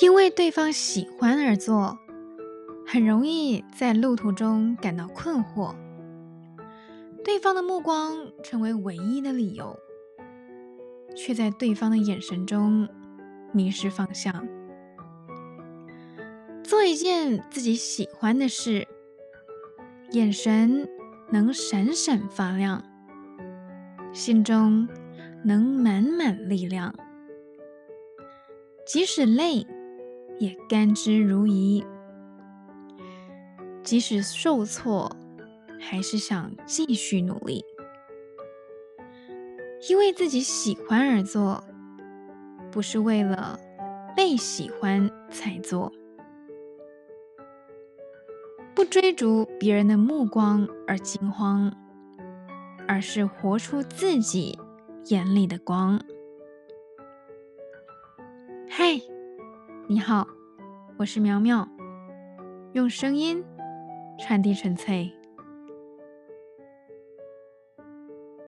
因为对方喜欢而做，很容易在路途中感到困惑。对方的目光成为唯一的理由，却在对方的眼神中迷失方向。做一件自己喜欢的事，眼神能闪闪发亮，心中能满满力量，即使累也甘之如饴，即使受挫。还是想继续努力，因为自己喜欢而做，不是为了被喜欢才做。不追逐别人的目光而惊慌，而是活出自己眼里的光。嗨，你好，我是苗苗，用声音传递纯粹。